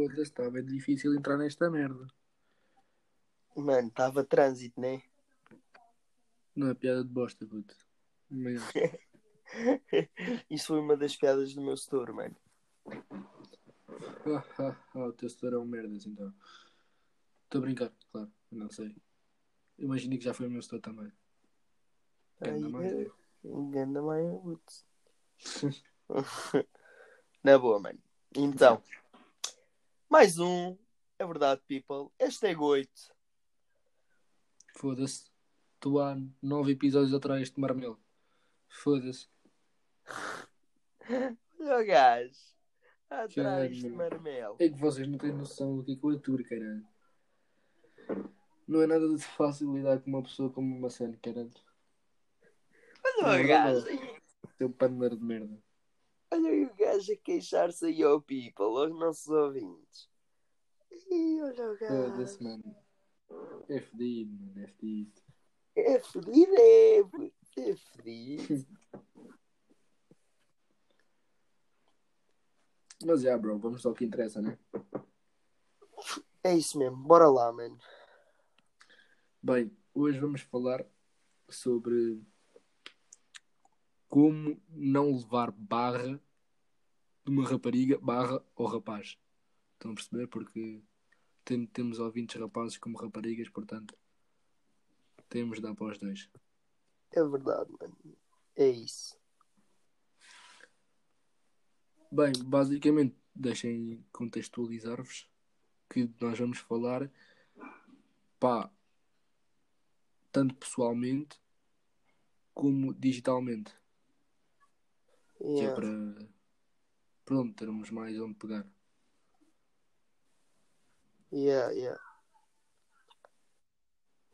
Foda-se, bem difícil entrar nesta merda. Mano, estava trânsito, né? Não é piada de bosta, puto. Mas, Isso foi uma das piadas do meu setor, mano. ah, ah, ah, o teu setor é um merdas, então. Estou a brincar, claro. Não sei. Imaginei que já foi o meu setor também. Ganda Ai, mais, é. é. Putz. Na boa, mano. Então, mais um. É verdade, people. Hashtag 8. Foda-se. Tu há nove episódios atrás de marmelo. Foda-se. Olha o gajo. Atrás de marmelo. É que vocês não têm noção do que é que eu aturo, caralho. Não é nada de fácil lidar com uma pessoa como uma cena, caralho. Olha o gajo. Seu paneleiro de merda. Olha aí o gajo a queixar-se aí ao people, aos nossos ouvintes. Ih, olha o Foda-se, gajo. mano. É fedido, mano. É fedido. É fedido, é. É fedido. Mas já, bro, vamos ao que interessa, né? É isso mesmo. Bora lá, mano. Bem, hoje vamos falar sobre como não levar barra de uma rapariga barra ao rapaz. Estão a perceber? Porque tem- temos ouvintes rapazes como raparigas, portanto temos de dar para os dois. É verdade, mano. É isso. Bem, basicamente, deixem contextualizar-vos que nós vamos falar, pá, tanto pessoalmente como digitalmente, que é Yeah. para, pronto, termos mais onde pegar. Yeah, yeah.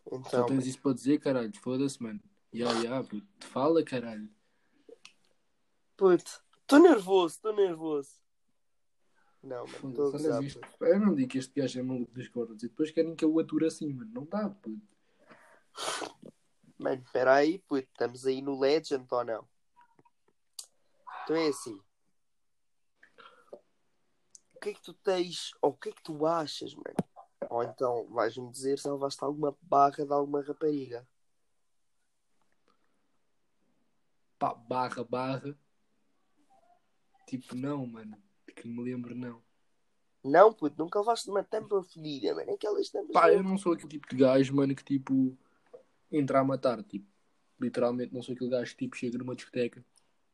Só Então, tens isso para dizer, caralho, foda-se, mano. Ya, ya, puto, fala, caralho. puto, estou nervoso, estou nervoso. Não, mano, estou a gozar. Eu não digo que este gajo é maluco dos cordas e depois querem que eu o ature assim, mano. Não dá, puto. Mano, espera aí, puto, estamos aí no Legend ou não? Então é assim. O que é que tu tens, ou o que é que tu achas, mano? Ou então vais-me dizer se levaste alguma barra de alguma rapariga. Pá, barra, barra. Tipo, não, mano. Que me lembro, não. Não, puto, nunca levaste uma tampa fedida, mano. Aquelas tampas. Pá, eu não sou aquele tipo de gajo, mano, que tipo entra a matar, tipo. Literalmente não sou aquele gajo que tipo chega numa discoteca,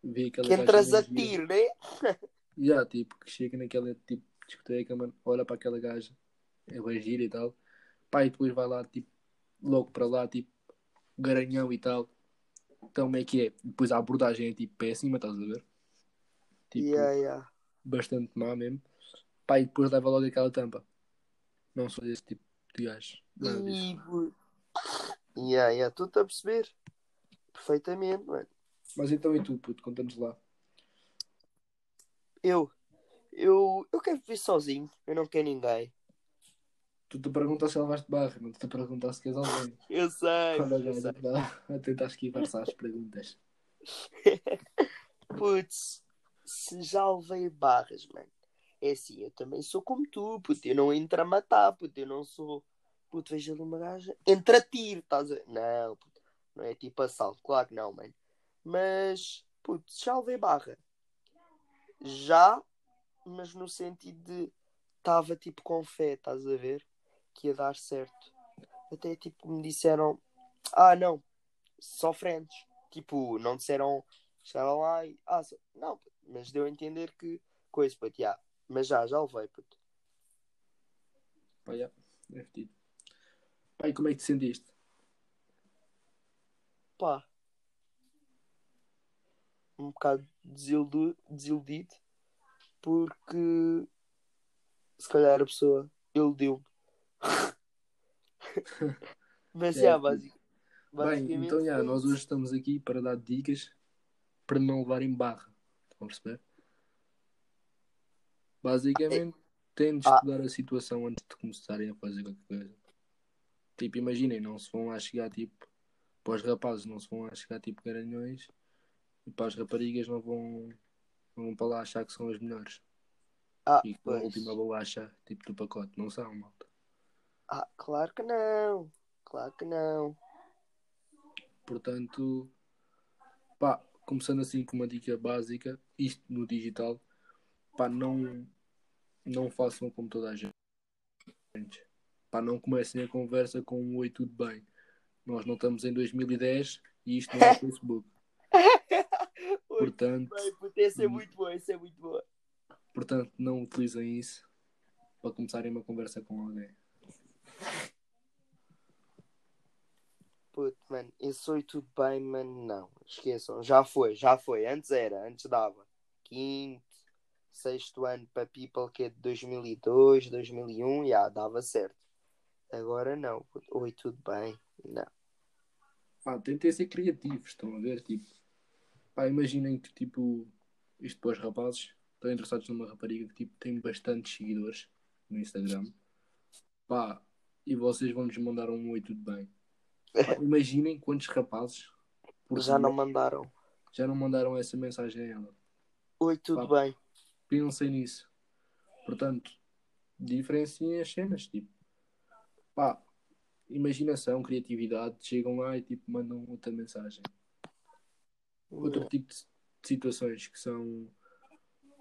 vê aquela que entras a tiro, né? Já, tipo, que chega naquela tipo discoteca, mano, olha para aquela gaja, é bem gira e tal. Pá, e depois vai lá, tipo, logo para lá, tipo, garanhão e tal. Então, como é que é? Depois a abordagem é tipo péssima, estás a ver? Tipo, Yeah, yeah. bastante má mesmo. Pá, e depois leva logo aquela tampa. Não sou desse tipo de gajo. Nada disso. Puto. Yeah, yeah. Estou-te a perceber. Perfeitamente, mano. Mas então e tu, puto, conta-nos lá. Eu, eu, eu quero viver sozinho. Eu não quero ninguém. Tu te perguntas se levaste barra, não te perguntas se queres alguém. Eu sei, Olha, eu sei. a tentar esquivar-se às perguntas. Putz, se já levei barras, mano. É assim, eu também sou como tu, puto. Eu não entro a matar, puto. Eu não sou. Puto, vejo ali uma gaja. Entra a tiro, estás a? Não, puto. Não é tipo assalto, claro que não, mano. Mas, puto, já levei barra. Já, mas no sentido de. Estava tipo com fé, estás a ver? Que ia dar certo. Até tipo me disseram. Ah, não. Só friends. Tipo, não disseram. Chegaram lá e. Ah, só- não, mas deu a entender que. Coisa, puto, já. Mas já, já levei, puto. Pá, já, é fedido. Pá, e como é que te sentiste? Pá. Um bocado desiludido, desiludido porque. Se calhar a pessoa iludiu-me. mas É, puto. basic, Bem, então já, foi nós hoje estamos aqui para dar dicas para não levarem barra. Estão a perceber? Basicamente, têm de Ah. estudar a situação antes de começarem a fazer qualquer coisa. Tipo, imaginem, não se vão lá chegar tipo. Para os rapazes não se vão lá chegar tipo garanhões e para as raparigas não vão, não vão para lá achar que são as melhores. Ah, e com a última bolacha tipo do pacote. Não são, malta. Ah, claro que não. Claro que não. Portanto, pá, começando assim com uma dica básica, isto no digital, pá, não, não façam como toda a gente. Pá, não comecem a conversa com um oi, tudo bem. Nós não estamos em 2010 e isto não é Facebook. Portanto, bem, puto, esse é muito bom, esse é muito bom. portanto, não utilizem isso para começarem uma conversa com alguém. Puto, mano, esse oi tudo bem, mano, não. Esqueçam, já foi, já foi. Antes era, antes dava. Quinto, sexto ano para people que é de 2002, 2001, já dava certo. Agora não, oi tudo bem, não. Pá, tentem ser criativos, estão a ver? Tipo, pá, imaginem que, tipo, isto para os rapazes, estão interessados numa rapariga que, tipo, tem bastantes seguidores no Instagram. Pá, e vocês vão-lhes mandar um oi, tudo bem. Pá, imaginem quantos rapazes Já não mandaram. já não mandaram essa mensagem a ela. Oi, tudo Pá. bem. Pensem nisso. Portanto, diferenciem as cenas, tipo, pá, imaginação, criatividade, chegam lá e, tipo, mandam outra mensagem. Outro tipo de situações que são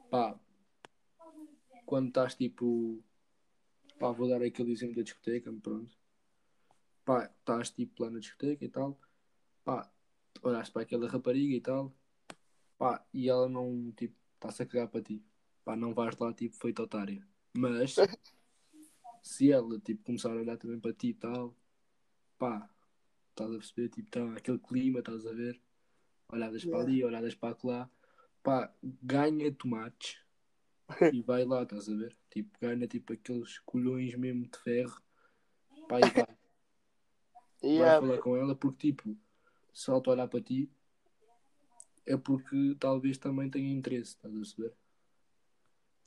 pá quando estás tipo pá, vou dar aquele exemplo da discoteca, pronto. Pá, estás tipo lá na discoteca e tal pá, olhaste para aquela rapariga e tal pá, e ela não tipo, está-se a cagar para ti. Pá, não vais lá tipo feito otária. Mas se ela tipo começar a olhar também para ti e tal pá, estás a perceber tipo, tá aquele clima, estás a ver olhadas para Yeah. ali, olhadas para lá, pá, ganha tomates e vai lá, estás a ver? Tipo, ganha tipo aqueles colhões mesmo de ferro, pá, e vai, vai Yeah, falar com ela, porque tipo, se ela te olhar para ti, é porque talvez também tenha interesse, estás a perceber?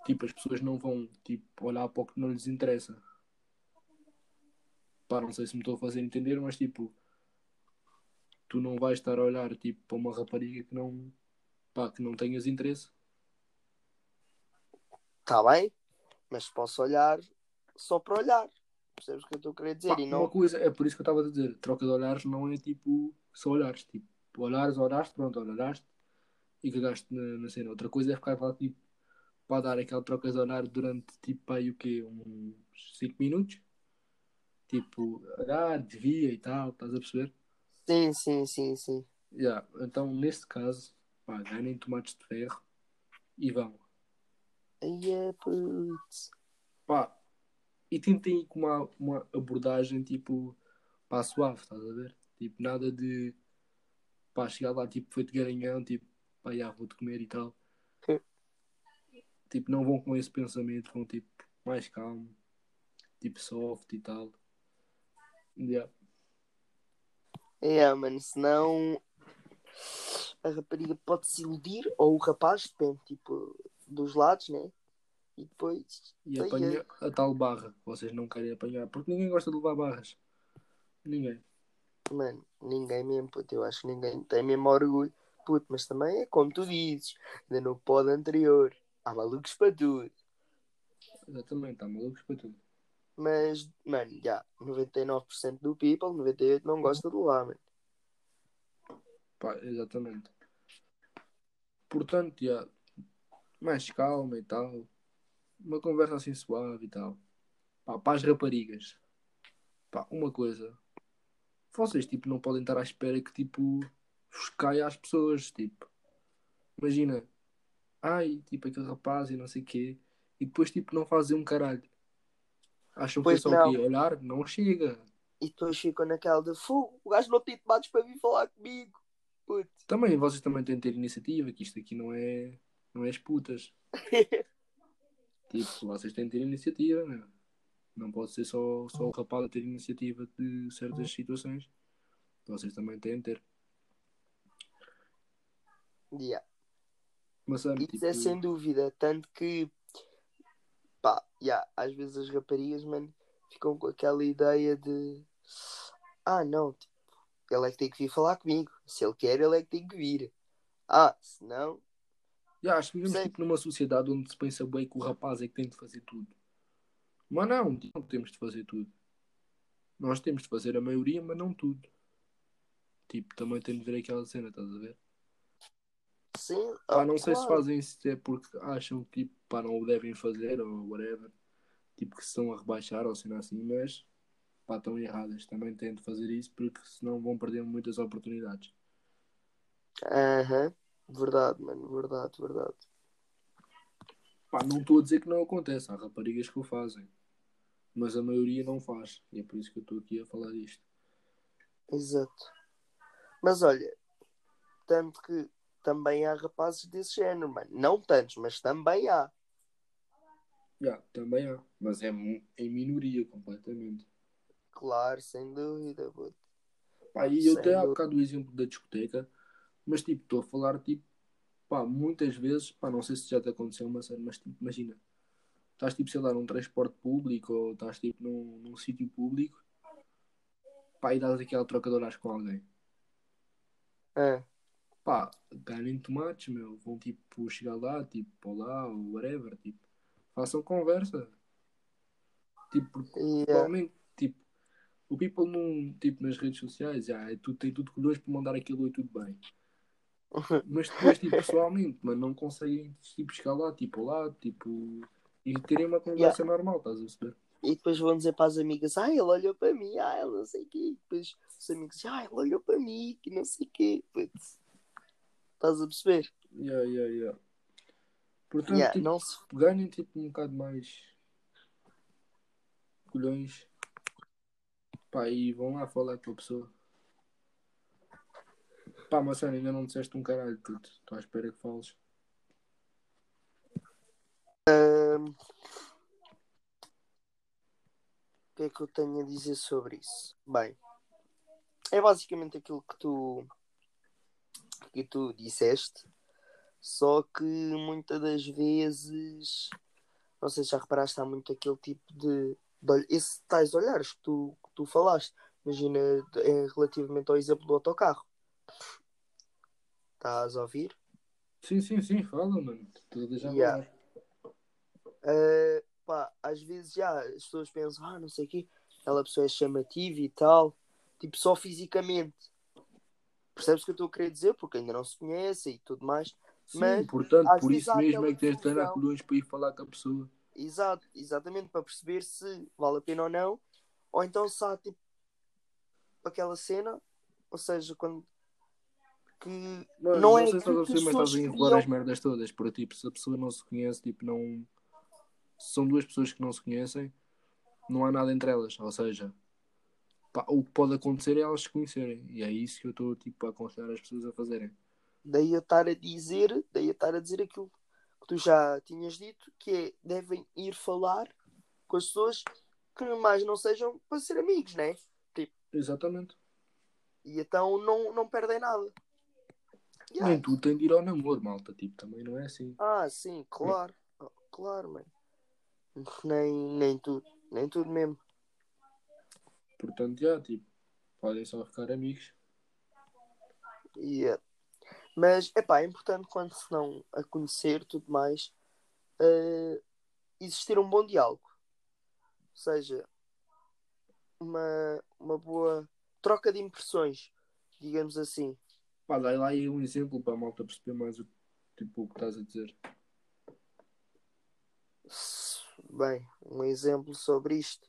Tipo, as pessoas não vão tipo, olhar para o que não lhes interessa. Pá, não sei se me estou a fazer entender, mas tipo, tu não vais estar a olhar tipo, para uma rapariga que não, pá, que não tenhas interesse. tá bem, mas posso olhar só para olhar. Percebes o que eu estou a querer dizer? Pá, e Uma não. coisa, é por isso que eu estava a dizer, troca de olhares não é tipo só olhares, tipo, olhares, olhaste, pronto, olhaste e cagaste na, na cena. Outra coisa é ficar lá tipo para dar aquela troca de olhar durante tipo aí o quê? Uns 5 minutos? Tipo, olhar, desvia e tal, estás a perceber? Sim, sim, sim, sim. Yeah. Então, nesse caso, pá, ganhem tomates de ferro e vão. Aí é putz. Pá, e tentem ir com uma, uma abordagem tipo pá, suave, estás a ver? Tipo, nada de pá, chegar lá tipo feito garanhão, tipo, pá, já vou-te comer e tal. Sim. Tipo, não vão com esse pensamento, vão tipo mais calmo, tipo soft e tal. Yeah. É, mano, senão a rapariga pode se iludir, ou o rapaz, depende, tipo, dos lados, né? E depois. E apanha a tal barra vocês não querem apanhar, porque ninguém gosta de levar barras. Ninguém. Mano, ninguém mesmo, puto. Eu acho que ninguém tem mesmo orgulho. Puto, mas também é como tu dizes, ainda no pod anterior. Há malucos para tudo. Exatamente, está malucos para tudo. Mas, mano, já, 99% do people, 98% não gosta de lá, mano. Pá, exatamente. Portanto, já, mais calma e tal. Uma conversa assim suave e tal. Pá, para as raparigas. Pá, uma coisa. Vocês, tipo, não podem estar à espera que, tipo, vos caia às pessoas, tipo. Imagina. Ai, tipo, aquele rapaz e não sei o quê. E depois, tipo, não fazem um caralho. Acham que é Pois só não. o quê? Olhar? Não chega. E depois ficam naquela de fogo, o gajo não tem tomates para vir falar comigo. Puto. Também, vocês também têm de ter iniciativa, que isto aqui não é, não é as putas. Tipo, vocês têm de ter iniciativa, né? Não pode ser só, só o rapaz a ter iniciativa de certas situações. Vocês também têm de ter. Yeah. Mas, sabe, Isso tipo, é sem dúvida. Tanto que, yeah, às vezes as raparigas, mano, ficam com aquela ideia de, ah, não, tipo, ele é que tem que vir falar comigo. Se ele quer, ele é que tem que vir. Ah, se não, Já, acho que vivemos tipo, numa sociedade onde se pensa bem que o rapaz é que tem de fazer tudo. Mas não, não temos de fazer tudo. Nós temos de fazer a maioria, mas não tudo. Tipo, também tem de ver aquela cena, estás a ver? Sim, ah, não sei se claro. fazem isso é porque acham que tipo, pá, não o devem fazer ou whatever. Tipo, que se estão a rebaixar ou cena assim, mas pá, estão erradas. Também têm de fazer isso porque senão vão perder muitas oportunidades. Aham. Verdade, mano. Verdade, verdade. Pá, não estou a dizer que não acontece. Há raparigas que o fazem. Mas a maioria não faz. E é por isso que eu estou aqui a falar disto. Exato. Mas olha, tanto que também há rapazes desse género, mano. Não tantos, mas também há. Já, também há. Mas é em minoria completamente. Claro, sem dúvida, puto. Pá, e eu até há bocado o exemplo da discoteca, mas tipo, estou a falar tipo, pá, muitas vezes, pá, não sei se já te aconteceu uma cena, mas tipo, imagina, estás tipo, sei lá, num transporte público ou estás tipo num, num sítio público, pá, e dás aquela trocadora com alguém. Ah, Pá, ganhem tomates, meu, vão tipo chegar lá, tipo, olá, ou whatever, tipo, façam conversa. Tipo, porque e, ah, Provavelmente, tipo, o people não, tipo, nas redes sociais, já, é tudo, tem tudo colhões para mandar aquilo e tudo bem. Mas depois, tipo, pessoalmente, mano, não conseguem, tipo, chegar lá, tipo, lá, tipo, e terem uma conversa normal, estás a perceber? e depois vão dizer para as amigas, ah, ele olhou para mim, ah, ele não sei o quê. Depois os amigos dizem, ah, ele olhou para mim, que não sei o quê. Putz. Estás a perceber? Yeah, yeah, yeah. Portanto, Yeah, tipo, não se... ganhem, tipo, um bocado mais colhões, pá, e vão lá falar com a pessoa. Pá, sério, ainda não disseste um caralho, puto. Estou à espera que fales. Ahm, O que é que eu tenho a dizer sobre isso? Bem, é basicamente aquilo que tu que tu disseste, só que muitas das vezes, não sei se já reparaste, há muito aquele tipo de, de esse tais olhares que tu, que tu falaste. Imagina é, relativamente ao exemplo do autocarro. Estás a ouvir? Sim, sim, sim, fala, mano. A deixar Yeah. Uh, pá, às vezes já as pessoas pensam, ah, não sei o quê, aquela pessoa é chamativa e tal, tipo só fisicamente. Percebes o que eu estou a querer dizer? Porque ainda não se conhece e tudo mais. Sim, Mas, portanto, por isso mesmo é que tens de treinar confusão. colhões para ir falar com a pessoa. Exato, exatamente, para perceber se vale a pena ou não. Ou então se há tipo aquela cena, ou seja, quando que não não, é sei se que perceber, as mas estás a enrolar as merdas todas. Porque, tipo, se a pessoa não se conhece, tipo, não. Se são duas pessoas que não se conhecem, não há nada entre elas. Ou seja, pá, o que pode acontecer é elas se conhecerem. E é isso que eu estou, tipo, a aconselhar as pessoas a fazerem. Daí eu estar a dizer, daí eu estar a dizer aquilo que tu já tinhas dito, que é devem ir falar com as pessoas que mais não sejam para ser amigos, né? Exatamente. E então não, não perdem nada. Yeah. Nem tudo tem de ir ao namoro, malta. Tipo, também não é assim. Ah, sim, claro. Oh, Claro, mano. Nem, nem tudo. Nem tudo mesmo. Portanto, já, tipo, podem só ficar amigos. Yeah. Mas, epá, é importante quando se não a conhecer tudo mais, eh, existir um bom diálogo. Ou seja, uma, uma boa troca de impressões, digamos assim. Pá, dá lá aí um exemplo para a malta perceber mais o, tipo, o que estás a dizer. Bem, um exemplo sobre isto.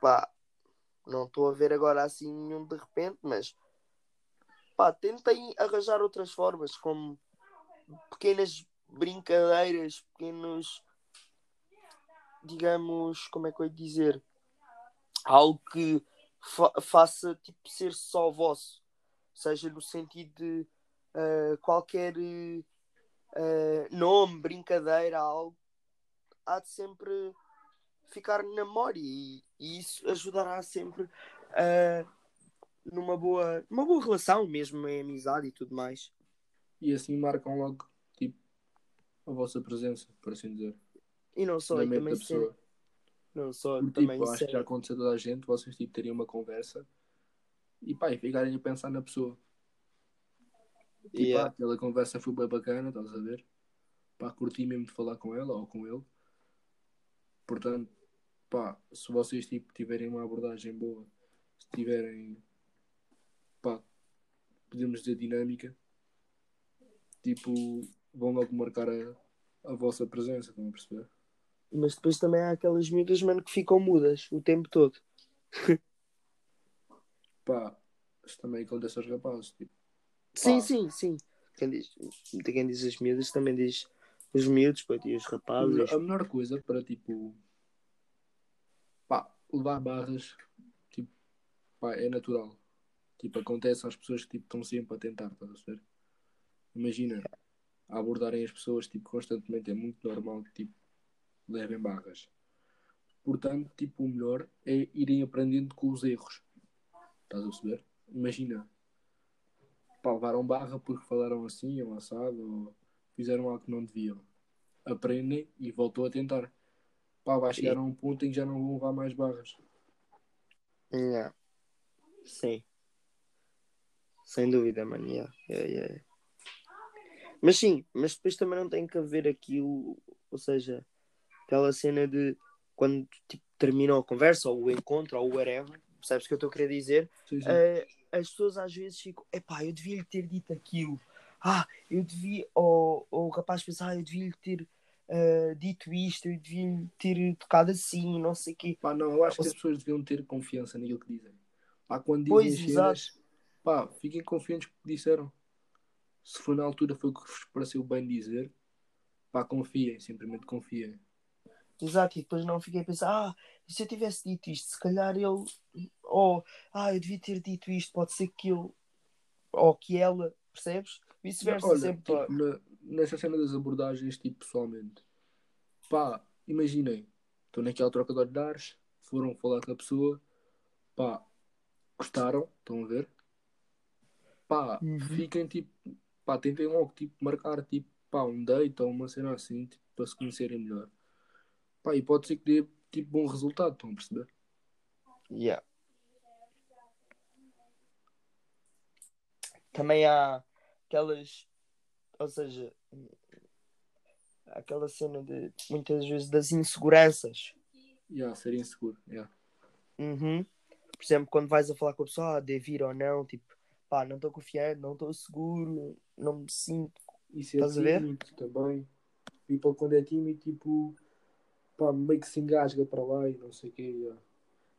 Pá, não estou a ver agora assim nenhum de repente, mas pá, tentem arranjar outras formas, como pequenas brincadeiras, pequenos, digamos, como é que eu ia dizer? Algo que fa- faça tipo ser só vosso, seja no sentido de ah, qualquer ah, nome, brincadeira, algo há de sempre ficar na memória e, e isso ajudará sempre ah, numa boa, numa boa relação mesmo em amizade e tudo mais. E assim marcam logo, tipo, a vossa presença, por assim dizer. E não só, e também pessoa. ser, não só, Porque, também tipo, acho que já aconteceu toda a gente, vocês tipo, teriam uma conversa e pá, e ficarem a pensar na pessoa. Tipo, Yeah. ah, aquela conversa foi bem bacana, estás a ver? Pá, curti mesmo de falar com ela ou com ele. Portanto, pá, se vocês tipo, tiverem uma abordagem boa, se tiverem, pá, podemos dizer dinâmica, tipo, vão logo marcar a, a vossa presença, estão a perceber? Mas depois também há aquelas miúdas, mano, que ficam mudas o tempo todo. Pá, isto também acontece aos rapazes, tipo, Sim, sim, sim. Quem diz, quem diz as miúdas também diz os miúdos, pô, e os rapazes. a melhor coisa para, tipo, pá, levar barras, tipo, pá, é natural. Tipo, acontece às pessoas que tipo, estão sempre a tentar, estás a ver? Imagina, a abordarem as pessoas tipo, constantemente, é muito normal que tipo, levem barras. Portanto, tipo, o melhor é irem aprendendo com os erros. Estás a perceber? Imagina, pá, levaram barra porque falaram assim, ou assado, ou fizeram algo que não deviam. Aprendem e voltam a tentar. Pá, vai chegar a um ponto em que já não vão levar mais barras. Yeah. Sim. Sem dúvida, mano. Yeah. Yeah, yeah. Mas sim, mas depois também não tem que haver aquilo, ou seja, aquela cena de quando tipo, termina a conversa ou o encontro ou o whatever, percebes o que eu estou a querer dizer? Sim, sim. Eh, as pessoas às vezes ficam, epá, eu devia lhe ter dito aquilo, ah, eu devia, ou, ou o rapaz pensa, ah, eu devia lhe ter eh, dito isto, eu devia lhe ter tocado assim, não sei o quê. Pá, não, eu acho que Ou as pessoas deviam ter confiança naquilo que dizem. Pá, quando dizem Pois, cenas, pá, fiquem confiantes com o que disseram. Se foi na altura foi o que vos pareceu bem dizer, pá, confiem, simplesmente confiem. Exato, e depois não fiquei a pensar, ah, se eu tivesse dito isto, se calhar ele, ou, ah, eu devia ter dito isto, pode ser que ele, ou que ela, percebes? Vice-versa, Olha, sempre, tipo, na- nessa cena das abordagens, tipo, pessoalmente, pá, imaginem, estão naquela troca de olhares, foram falar com a pessoa, pá, gostaram, estão a ver? Pá, Uhum. fiquem tipo, pá, tentem logo, tipo, marcar, tipo, pá, um date ou uma cena assim, tipo, para se conhecerem melhor. Pá, e pode ser que dê, tipo, bom resultado, estão a perceber? Yeah. Também há aquelas, ou seja, aquela cena de muitas vezes das inseguranças. Yeah, ser inseguro, yeah. Uhum. Por exemplo, quando vais a falar com a pessoa, ah, devo ir ou não, tipo, pá, não estou confiante, não estou seguro, não me sinto. E ser Estás a ver? tímido também. People quando é tímido, tipo, pá, meio que se engasga para lá e não sei o quê.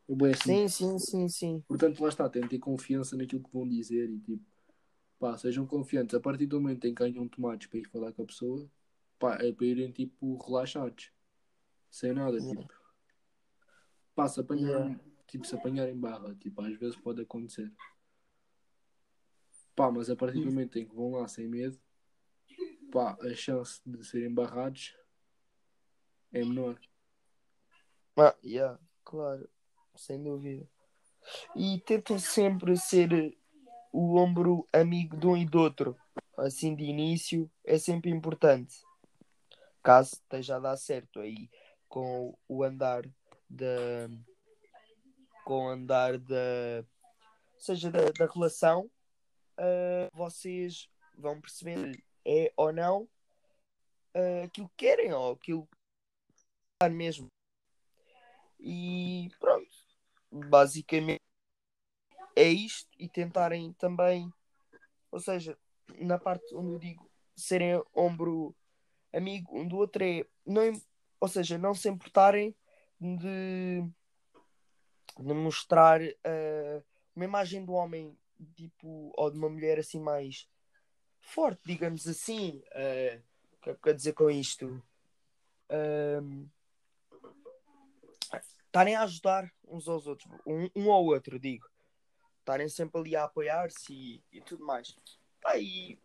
Bem assim. Sim, sim, sim, sim. Portanto, lá está, tentem ter confiança naquilo que vão dizer e tipo, pá, sejam confiantes. A partir do momento em que ganham tomates para ir falar com a pessoa, pá, é para irem tipo relaxados, sem nada, Yeah. tipo, pá, se apanharem, Yeah. tipo, se apanharem barra, tipo, às vezes pode acontecer. Pá, mas a partir do momento em que vão lá sem medo, pá, a chance de serem barrados é menor. Ah, yeah, claro, sem dúvida. E tentem sempre ser o ombro amigo de um e do outro. Assim de início é sempre importante. Caso esteja a dar certo aí com o andar da. com o andar da. seja da, da relação, ah, vocês vão perceber é ou não ah, aquilo que querem ou aquilo que mesmo. E pronto, basicamente é isto. E tentarem também, ou seja, na parte onde eu digo serem ombro amigo um do outro, é não, ou seja, não se importarem de, de mostrar ah, uma imagem do homem tipo, ou de uma mulher assim mais forte, digamos assim. Ah, o que é que eu quero dizer com isto? Ahm, estarem a ajudar uns aos outros, um, um ao outro, digo. Estarem sempre ali a apoiar-se e, e tudo mais. Pá, e,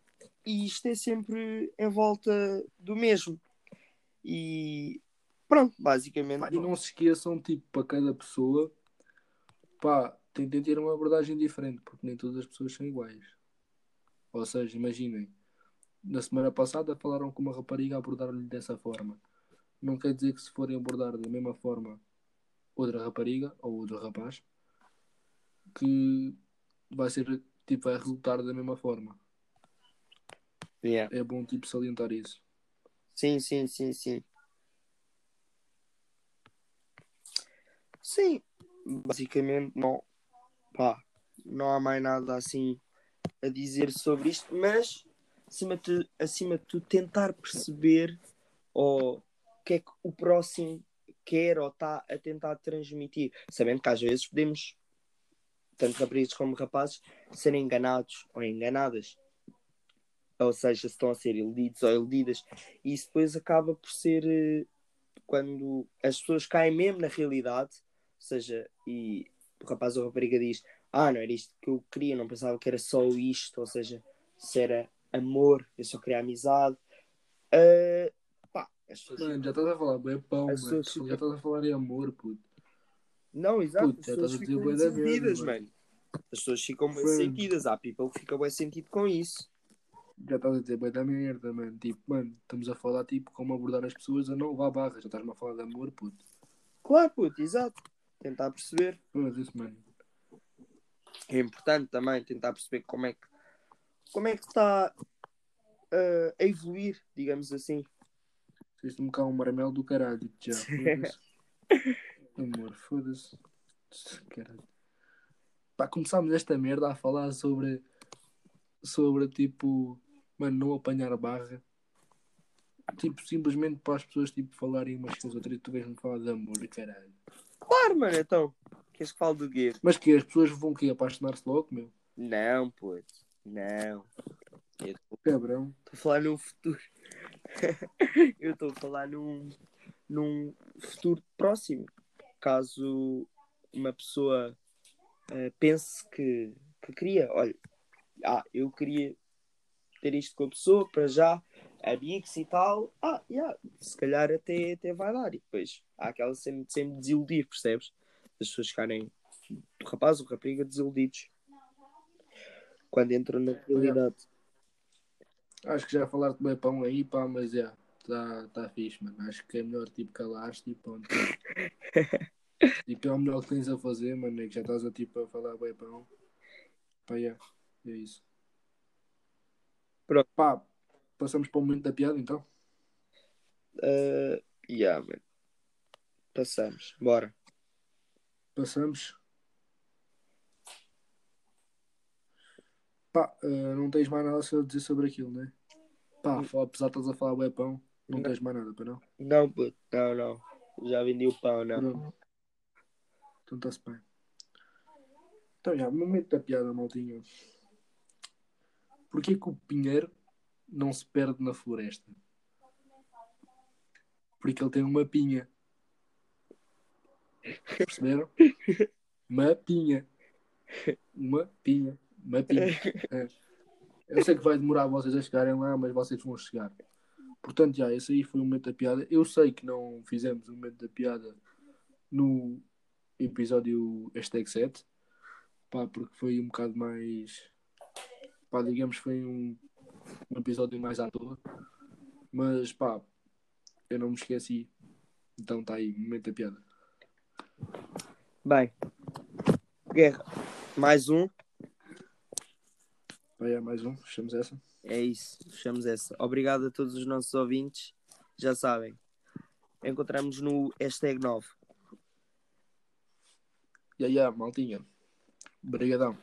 e isto é sempre em volta do mesmo. E pronto, basicamente. Pá, e não se esqueçam, tipo, para cada pessoa, pá, tentem ter uma abordagem diferente, porque nem todas as pessoas são iguais. Ou seja, imaginem, na semana passada falaram com uma rapariga a abordar-lhe dessa forma. Não quer dizer que se forem abordar da mesma forma outra rapariga ou outro rapaz, que vai ser, tipo, vai resultar da mesma forma. Yeah. É bom tipo salientar isso. Sim, sim, sim, sim. Sim, basicamente não. Pá, não há mais nada assim a dizer sobre isto, mas acima de, acima de tudo tentar perceber o que é que o próximo quer ou está a tentar transmitir, sabendo que às vezes podemos, tanto rapazes como rapazes, serem enganados ou enganadas. Ou seja, se estão a ser iludidos ou iludidas. E isso depois acaba por ser eh, quando as pessoas caem mesmo na realidade, ou seja, e o rapaz ou a rapariga diz: Ah, não era isto que eu queria, não pensava que era só isto, ou seja, se era amor, eu só queria amizade. Uh, pá, as pessoas Mano, já estás a falar bem pão, mano. pessoas Já estás a falar em amor, puto. Não, exato, Puto, as já pessoas estás a dizer ficam da sentidas, merda, mano. As pessoas ficam bem Mano. sentidas. Há people que ficam bem sentido com isso. Já estás a dizer bem da merda, mano. Tipo, mano, estamos a falar tipo como abordar as pessoas a não levar barra. Já estás-me a falar de amor, puto. Claro, puto, exato. Tentar perceber. Foda-se, mano. É importante também tentar perceber como é que como é que está uh, a evoluir, digamos assim. Fizeste-me cá um marmelo do caralho, já. Amor, foda-se. Caralho. Pá, começámos esta merda a falar sobre. Sobre tipo. Mano, não apanhar barra. Tipo, simplesmente para as pessoas tipo, falarem umas com as outras e tu vês-me falar de amor, caralho. Claro, mano, então. Queres que fale do quê? Mas que as pessoas vão o quê? Apaixonar-se logo, meu? Não, puto. Não. Eu estou Cabrão. a falar num futuro. Eu estou a falar num, num futuro próximo. Caso uma pessoa eh, pense que, que queria, olha, ah, eu queria ter isto com a pessoa para já, amigos e tal, ah, yeah, se calhar até, até vai dar. E depois há aquela de sempre desiludir, percebes? As pessoas ficarem, o rapaz ou rapariga, desiludidos quando entram na realidade. Acho que já falaste bem pão aí, pá, mas é. Tá, tá fixe, mano. Acho que é melhor tipo calar-te e pronto. tipo, é o melhor que tens a fazer, mano. É que já estás a tipo a falar bem pão. Pá, é. É isso. Pronto. Pá, passamos para o momento da piada então. Uh, yeah, man. Passamos, bora. Passamos. Pá, eh, não tens mais nada a dizer sobre aquilo, né? Pá, apesar de estás a falar bem pão, não tens mais nada, para não? Não, puto, não, não. Já vendi o pão, não. Pronto. Então está-se bem. Então, já, momento da piada, maltinha. Porquê que o pinheiro não se perde na floresta? Porque ele tem uma pinha. Perceberam? Uma pinha. Uma pinha. Uma pinha. É. Eu sei que vai demorar vocês a chegarem lá, mas vocês vão chegar. Portanto, já, esse aí foi o momento da piada. Eu sei que não fizemos o momento da piada no episódio hashtag 7. Pá, porque foi um bocado mais. Pá, digamos, foi um, um episódio mais à toa. Mas, pá, eu não me esqueci. Então está aí, momento da piada. Bem, Guerra, mais um. Vai, é mais um, fechamos essa. É isso, fechamos essa. Obrigado a todos os nossos ouvintes. Já sabem, encontramos no hashtag 9. E aí, maltinha. Obrigadão.